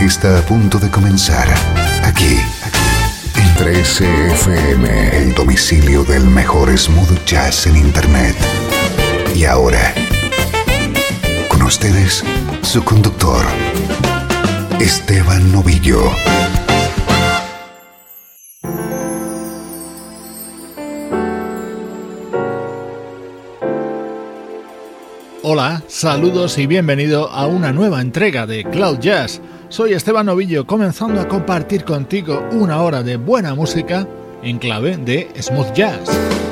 Está a punto de comenzar aquí en 13FM, el domicilio del mejor smooth jazz en Internet. Y ahora, con ustedes, su conductor, Esteban Novillo. Hola, saludos y bienvenido a una nueva entrega de Cloud Jazz. Soy Esteban Novillo comenzando a compartir contigo una hora de buena música en clave de smooth jazz.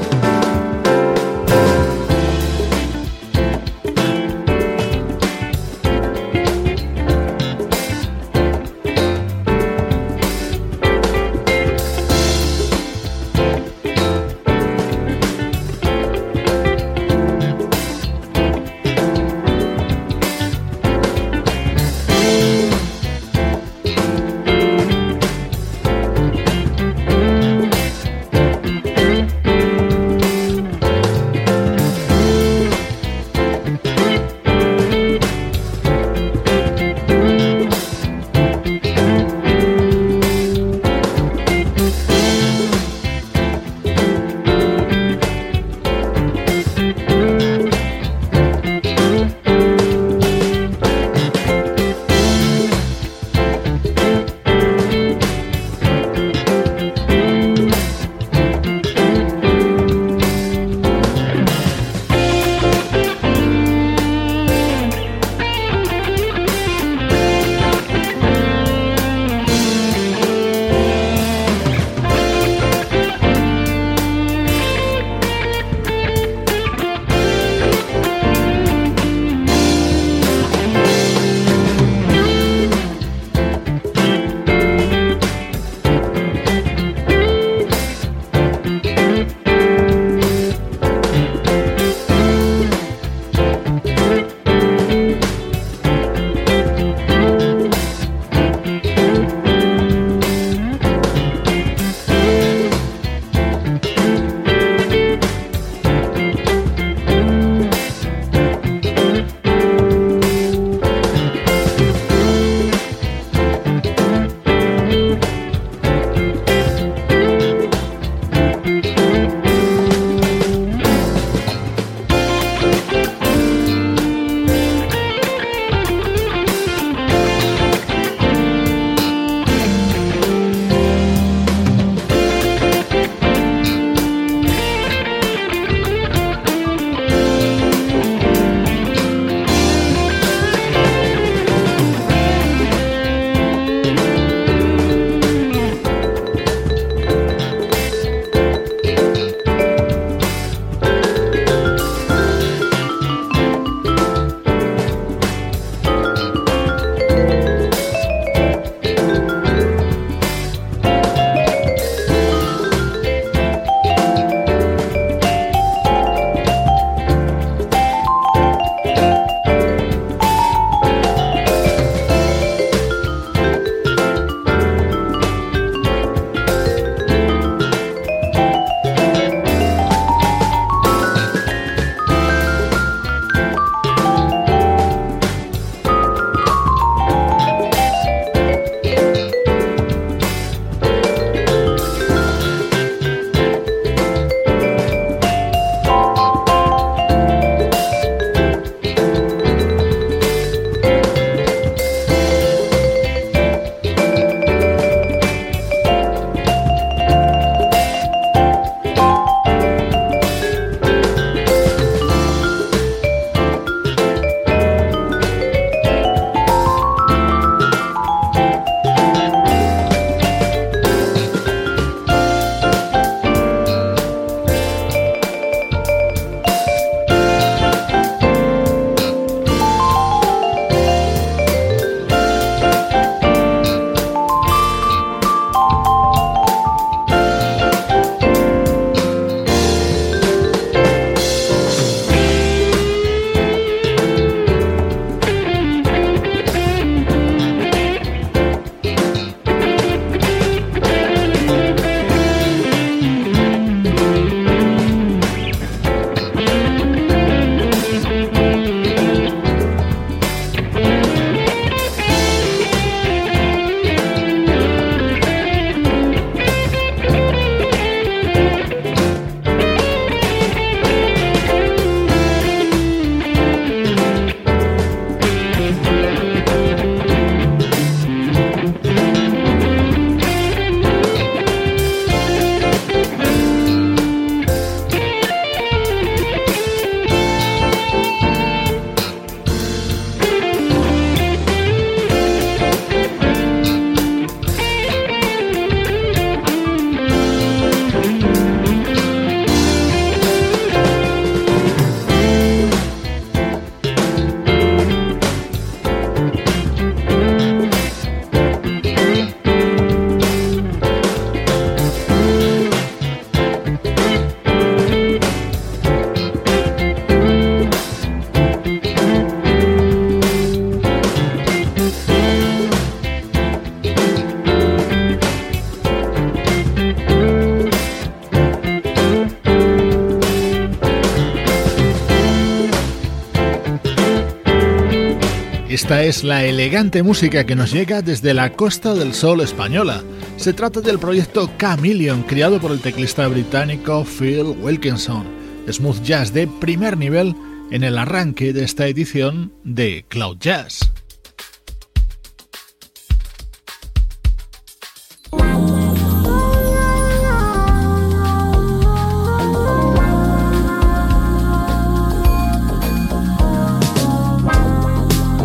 Esta es la elegante música que nos llega desde la Costa del Sol española. Se trata del proyecto Chameleon, creado por el teclista británico Phil Wilkinson. Smooth jazz de primer nivel en el arranque de esta edición de Cloud Jazz.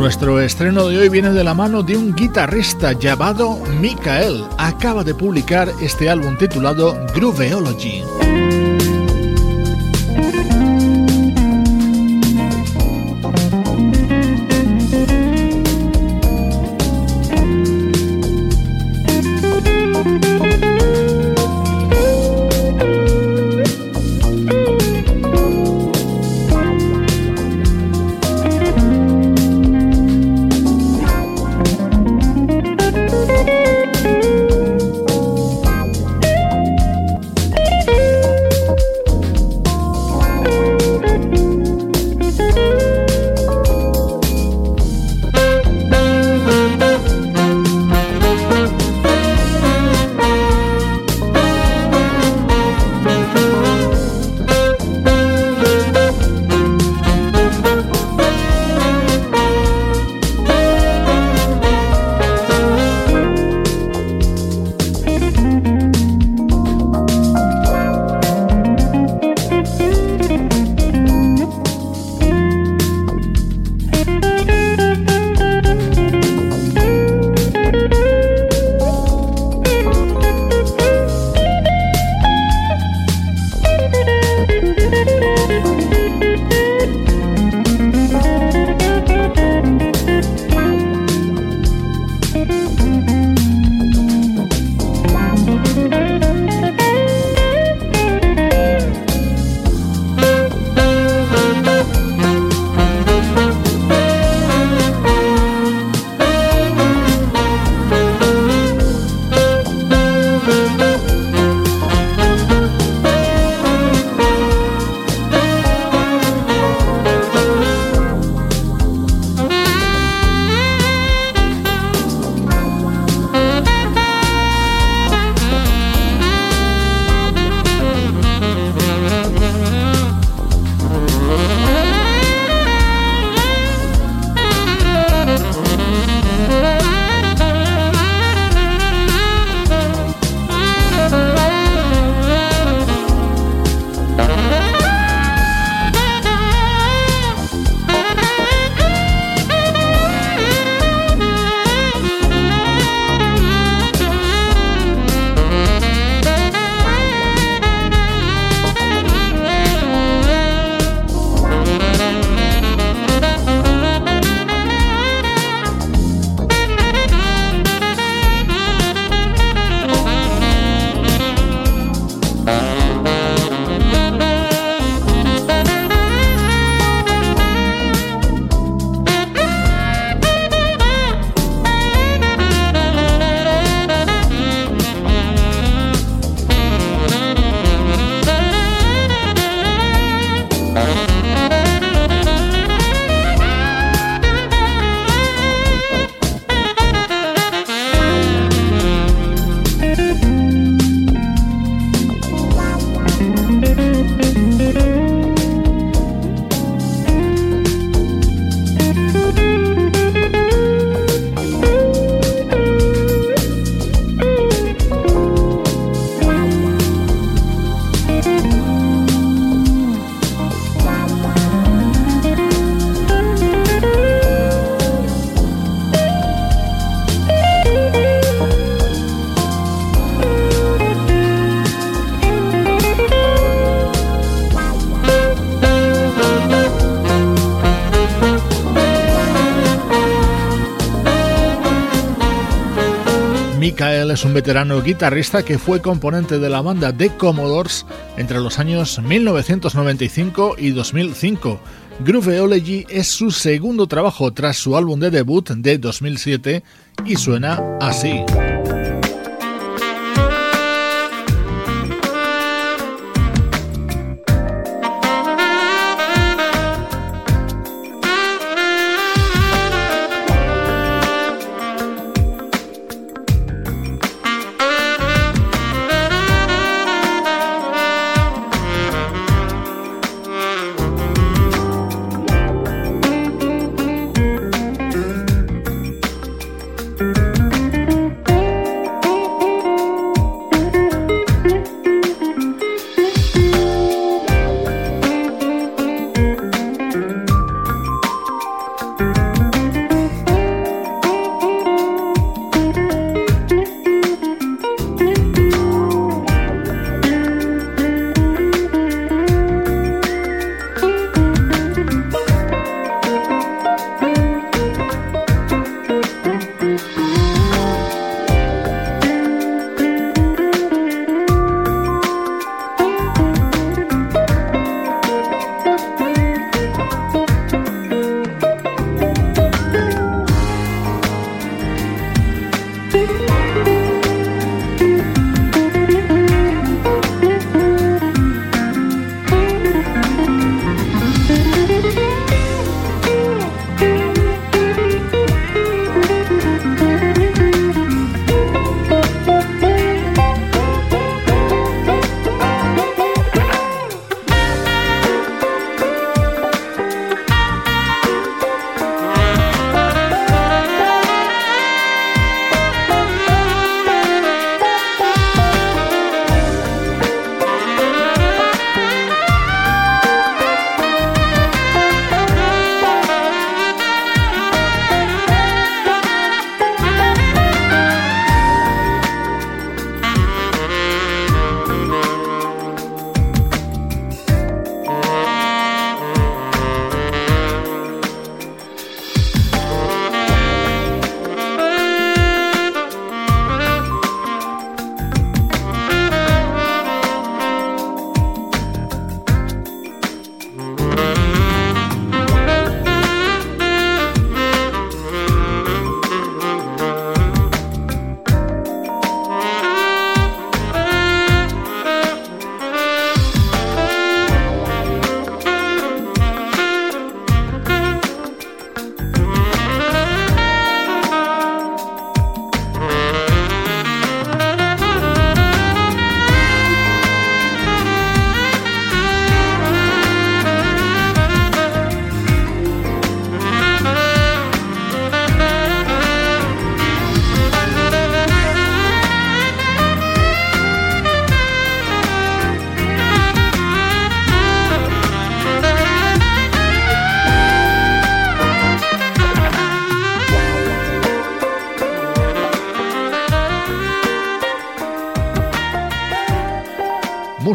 Nuestro estreno de hoy viene de la mano de un guitarrista llamado Mikael. Acaba de publicar este álbum titulado Grooveology. Es un veterano guitarrista que fue componente de la banda The Commodores entre los años 1995 y 2005. Grooveology es su segundo trabajo tras su álbum de debut de 2007 y suena así.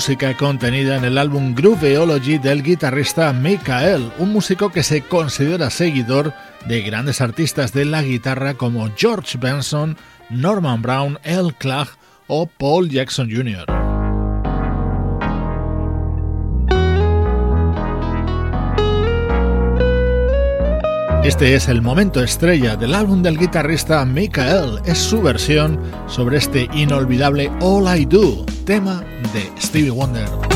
Música contenida en el álbum Grooveology del guitarrista Michael, un músico que se considera seguidor de grandes artistas de la guitarra como George Benson, Norman Brown, El Clark o Paul Jackson Jr. Este es el momento estrella del álbum del guitarrista Michael, es su versión sobre este inolvidable All I Do, tema de Stevie Wonder.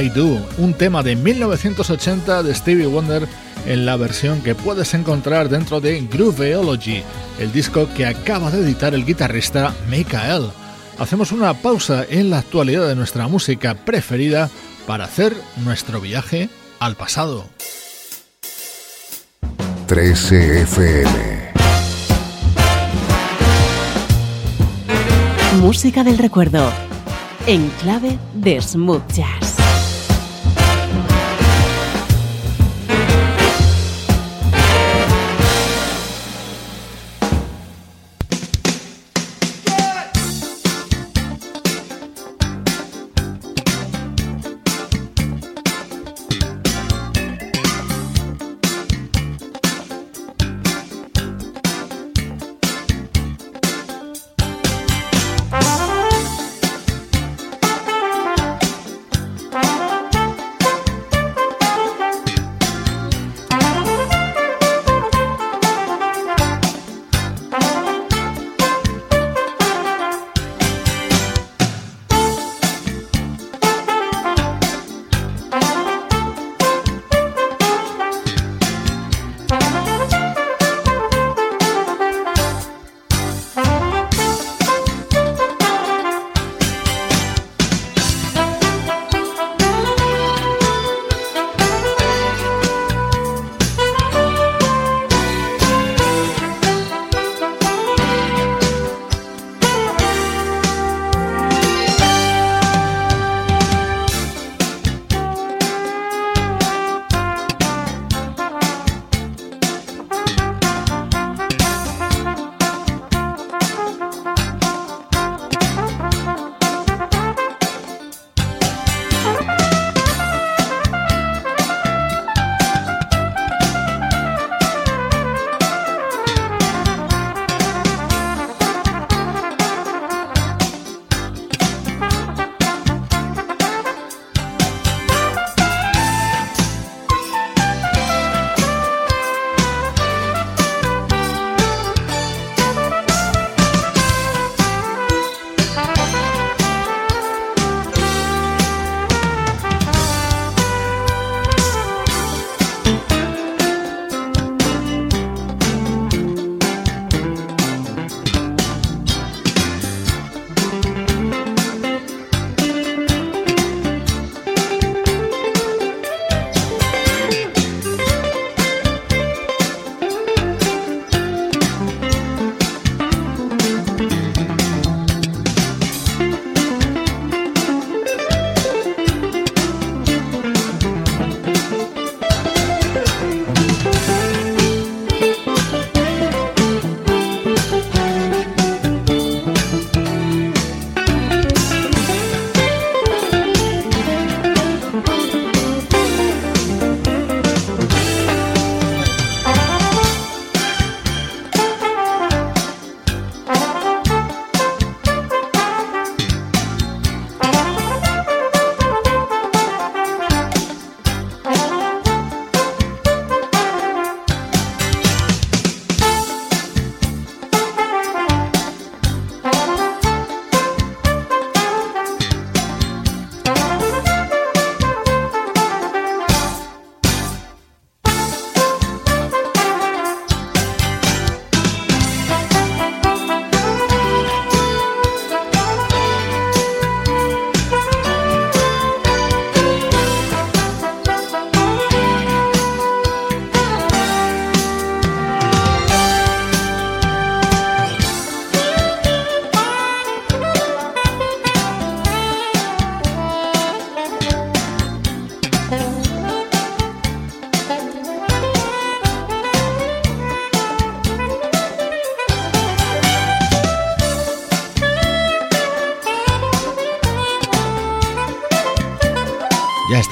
I Do, un tema de 1980 de Stevie Wonder en la versión que puedes encontrar dentro de Grooveology, el disco que acaba de editar el guitarrista Michael. Hacemos una pausa en la actualidad de nuestra música preferida para hacer nuestro viaje al pasado. 13 FM Música del recuerdo en clave de smooth jazz.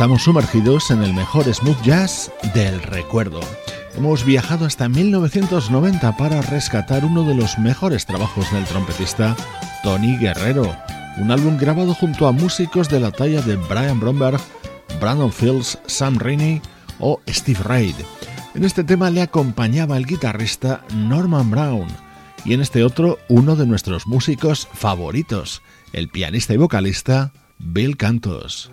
Estamos sumergidos en el mejor smooth jazz del recuerdo. Hemos viajado hasta 1990 para rescatar uno de los mejores trabajos del trompetista Tony Guerrero, un álbum grabado junto a músicos de la talla de Brian Bromberg, Brandon Fields, Sam Rainey o Steve Reid. En este tema le acompañaba el guitarrista Norman Brown y en este otro uno de nuestros músicos favoritos, el pianista y vocalista Bill Cantos.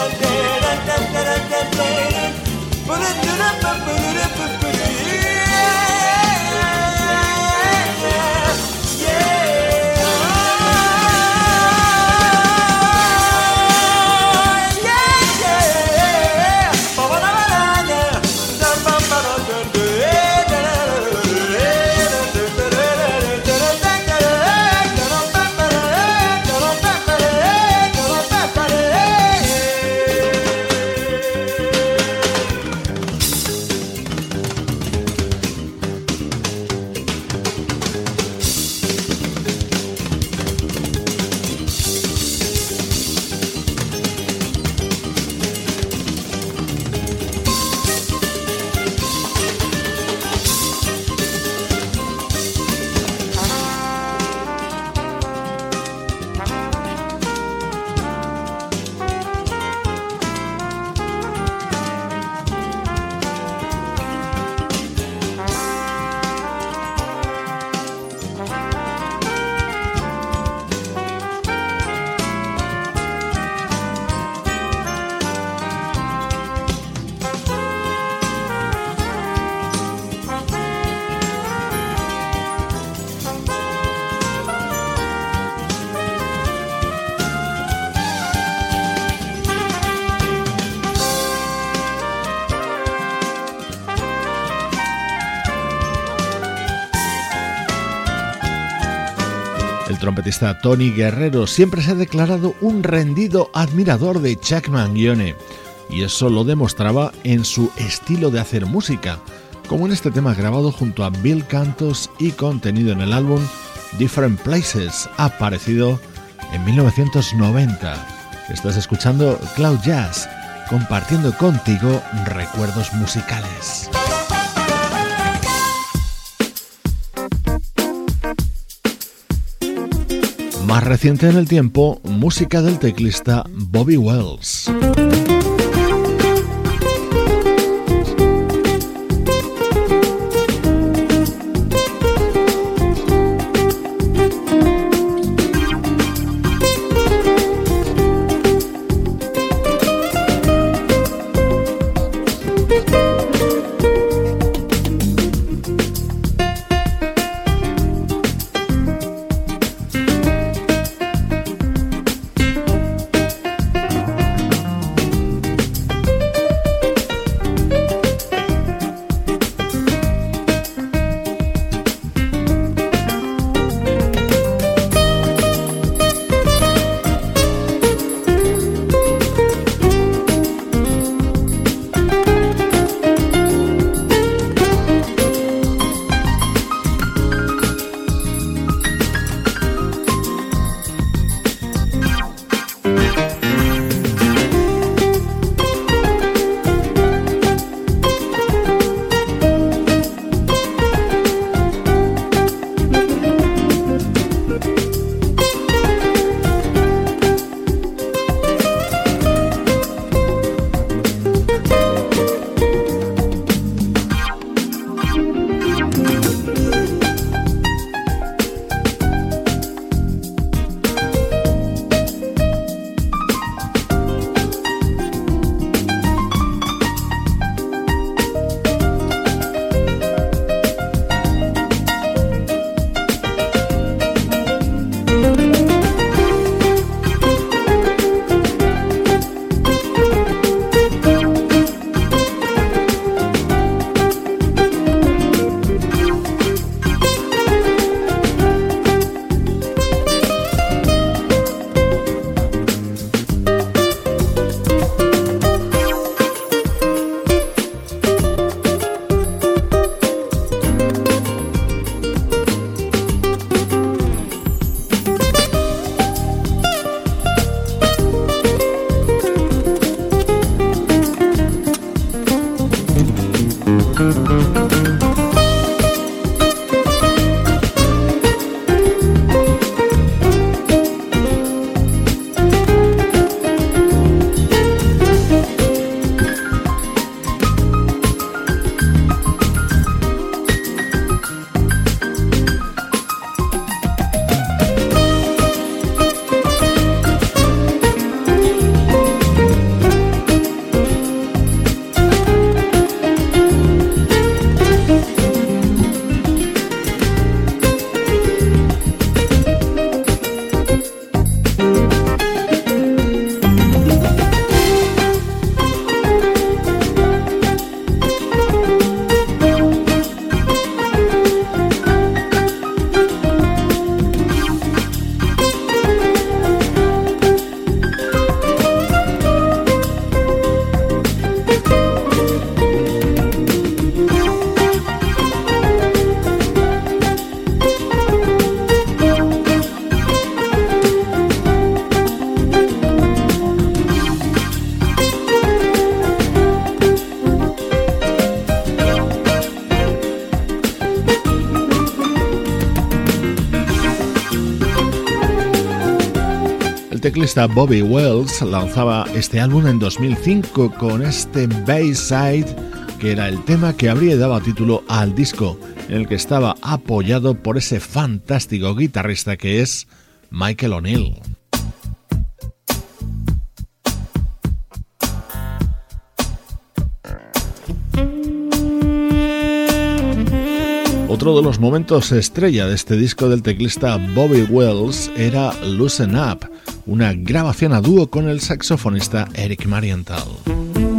Put it. Trompetista Tony Guerrero siempre se ha declarado un rendido admirador de Chuck Mangione, y eso lo demostraba en su estilo de hacer música, como en este tema grabado junto a Bill Cantos y contenido en el álbum Different Places, aparecido en 1990. Estás escuchando Cloud Jazz, compartiendo contigo recuerdos musicales. Más reciente en el tiempo, música del teclista Bobby Wells. Bobby Wells lanzaba este álbum en 2005 con este Bayside, que era el tema que habría dado título al disco, en el que estaba apoyado por ese fantástico guitarrista que es Michael O'Neill. Otro de los momentos estrella de este disco del teclista Bobby Wells era Loosen Up, una grabación a dúo con el saxofonista Eric Marienthal.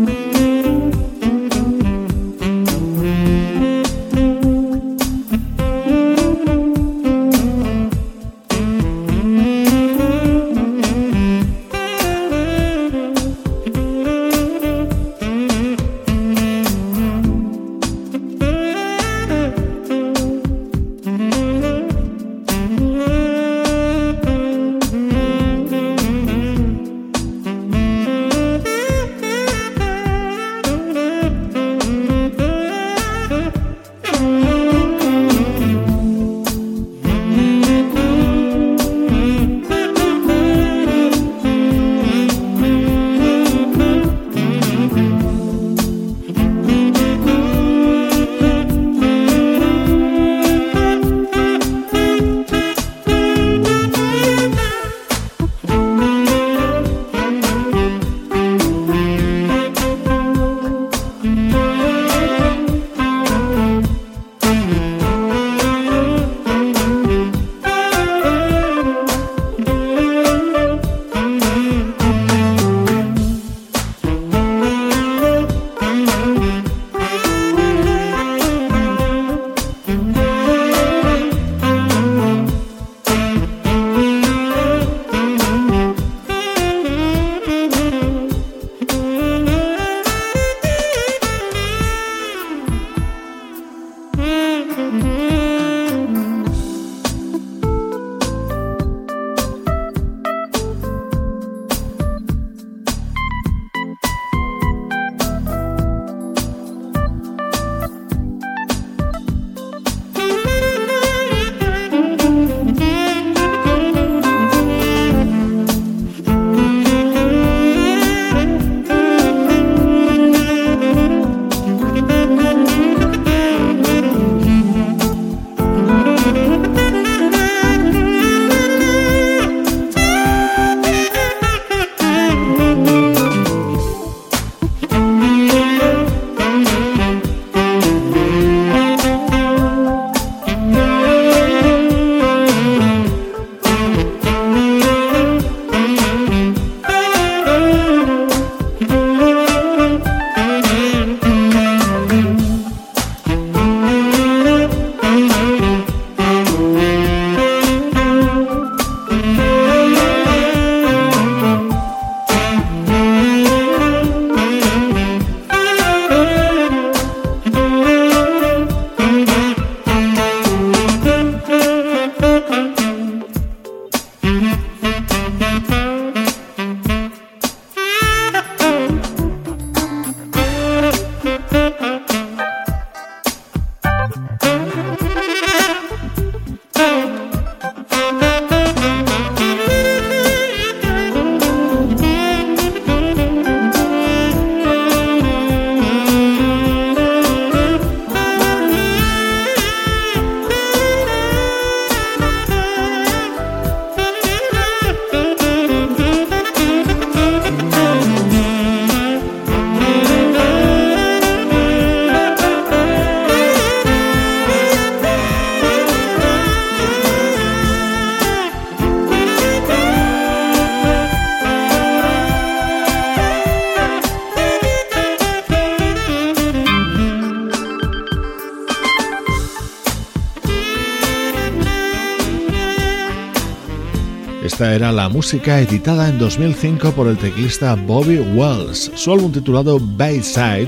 La música editada en 2005 por el teclista Bobby Wells. Su álbum titulado Bayside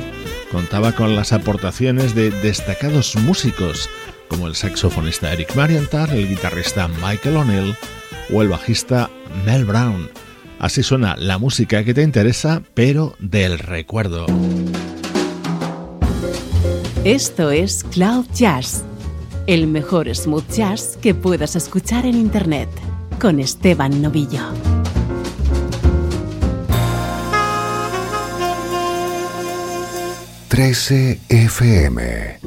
contaba con las aportaciones de destacados músicos como el saxofonista Eric Marienthal, el guitarrista Michael O'Neill o el bajista Mel Brown. Así suena la música que te interesa, pero del recuerdo. Esto es Cloud Jazz, el mejor smooth jazz que puedas escuchar en Internet con Esteban Novillo. Trece FM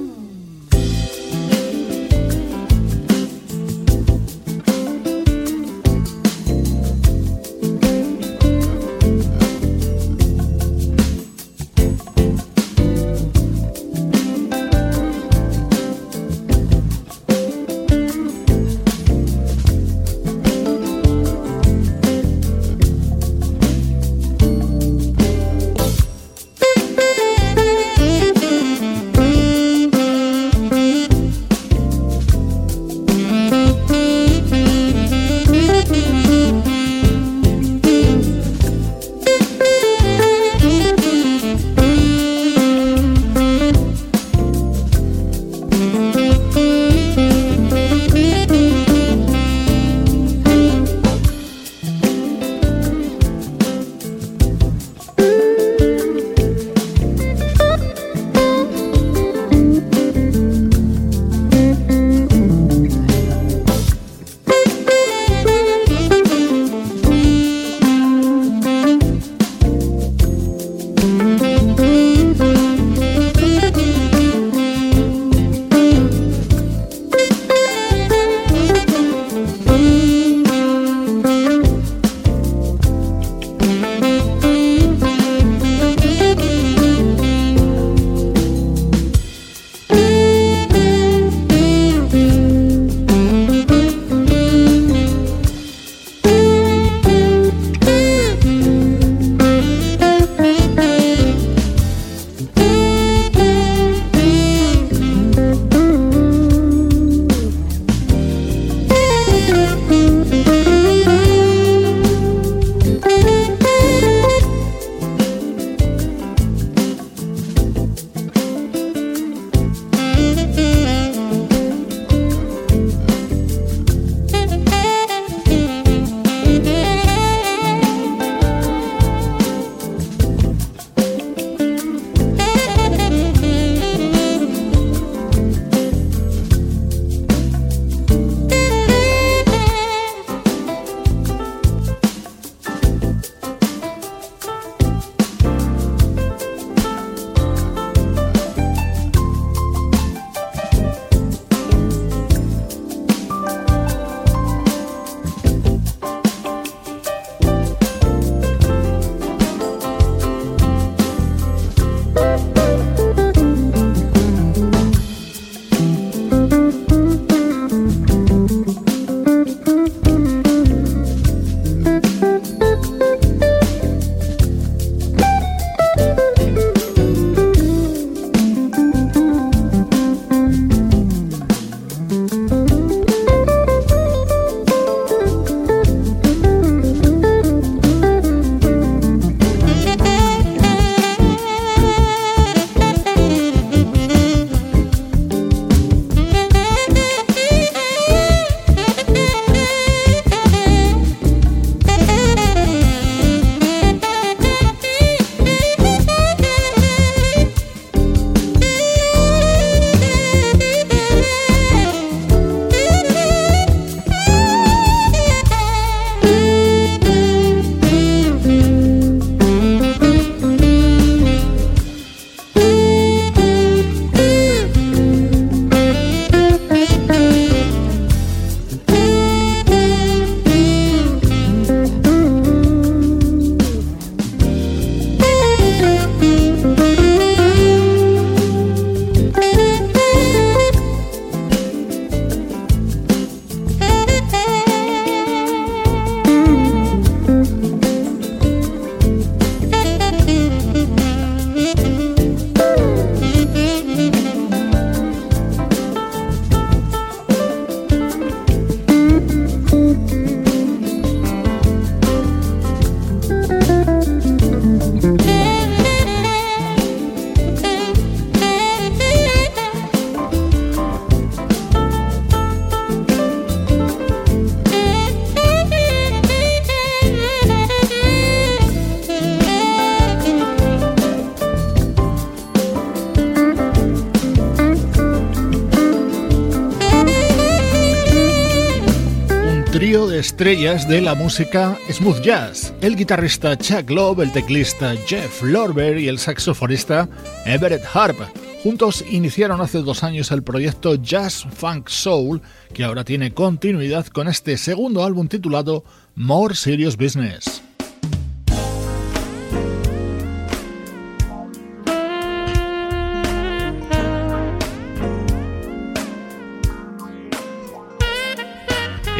estrellas de la música smooth jazz, el guitarrista Chuck Love, el teclista Jeff Lorber y el saxofonista Everett Harp. Juntos iniciaron hace dos años el proyecto Jazz Funk Soul, que ahora tiene continuidad con este segundo álbum titulado More Serious Business.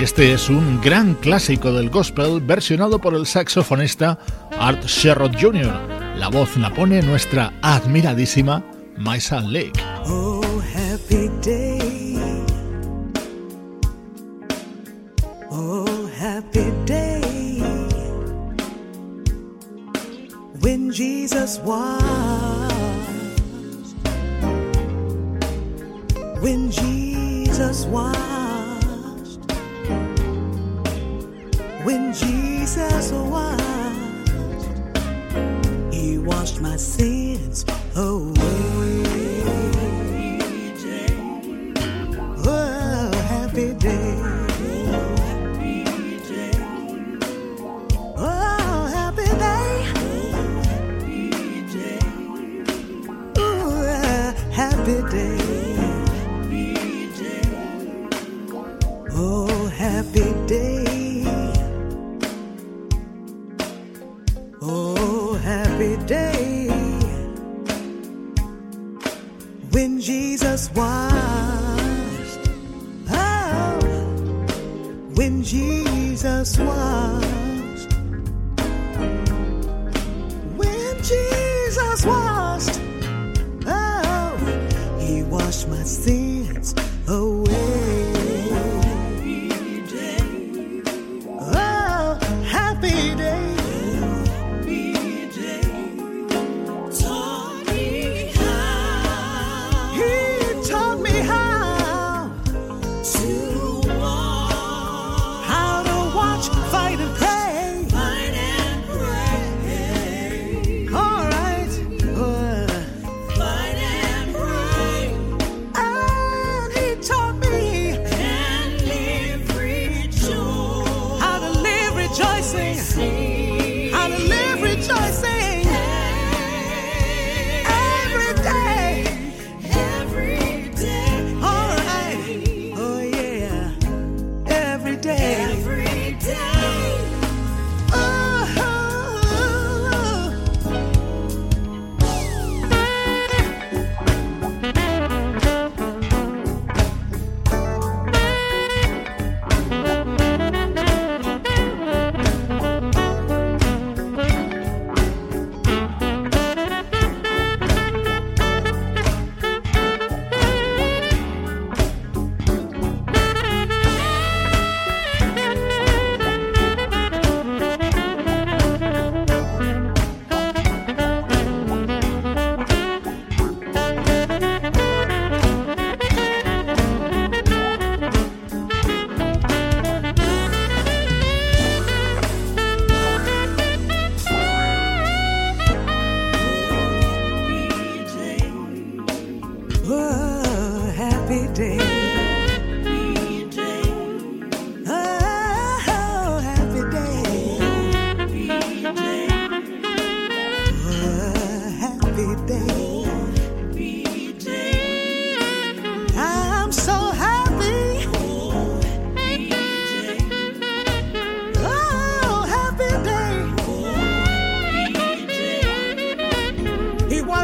Este es un gran clásico del gospel versionado por el saxofonista Art Sherrod Jr. La voz la pone nuestra admiradísima Maisa Lake. Oh, happy day. Oh, happy day. When Jesus was. When Jesus was.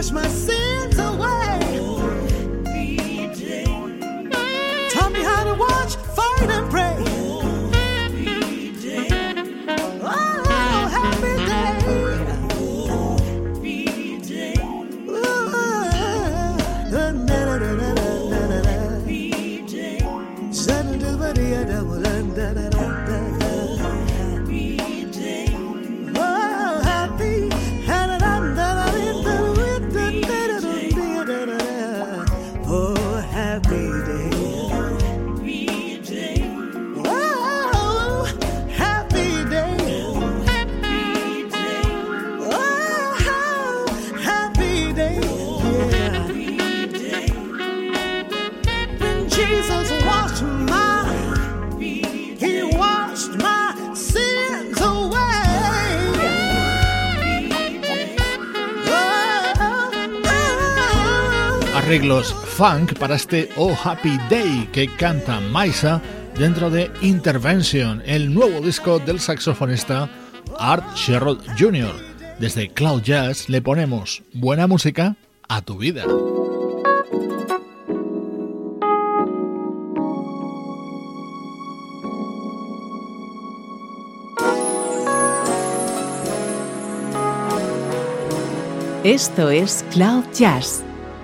wash my sins. Arreglos funk para este Oh Happy Day que canta Maisa dentro de Intervention, el nuevo disco del saxofonista Art Sherrod Jr. Desde Cloud Jazz le ponemos buena música a tu vida. Esto es Cloud Jazz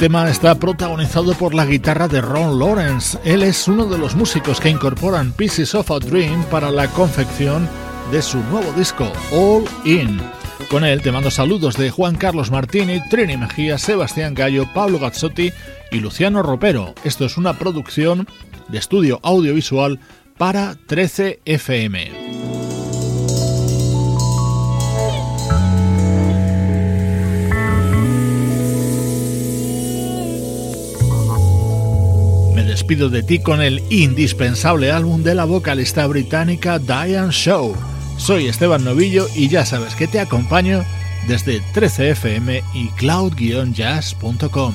Tema está protagonizado por la guitarra de Ron Lawrence. Él es uno de los músicos que incorporan Pieces of a Dream para la confección de su nuevo disco, All In. Con él te mando saludos de Juan Carlos Martini, Trini Mejía, Sebastián Gallo, Pablo Gazzotti y Luciano Ropero. Esto es una producción de estudio audiovisual para 13 FM. Despido de ti con el indispensable álbum de la vocalista británica Diane Show. Soy Esteban Novillo y ya sabes que te acompaño desde 13fm y cloud-jazz.com.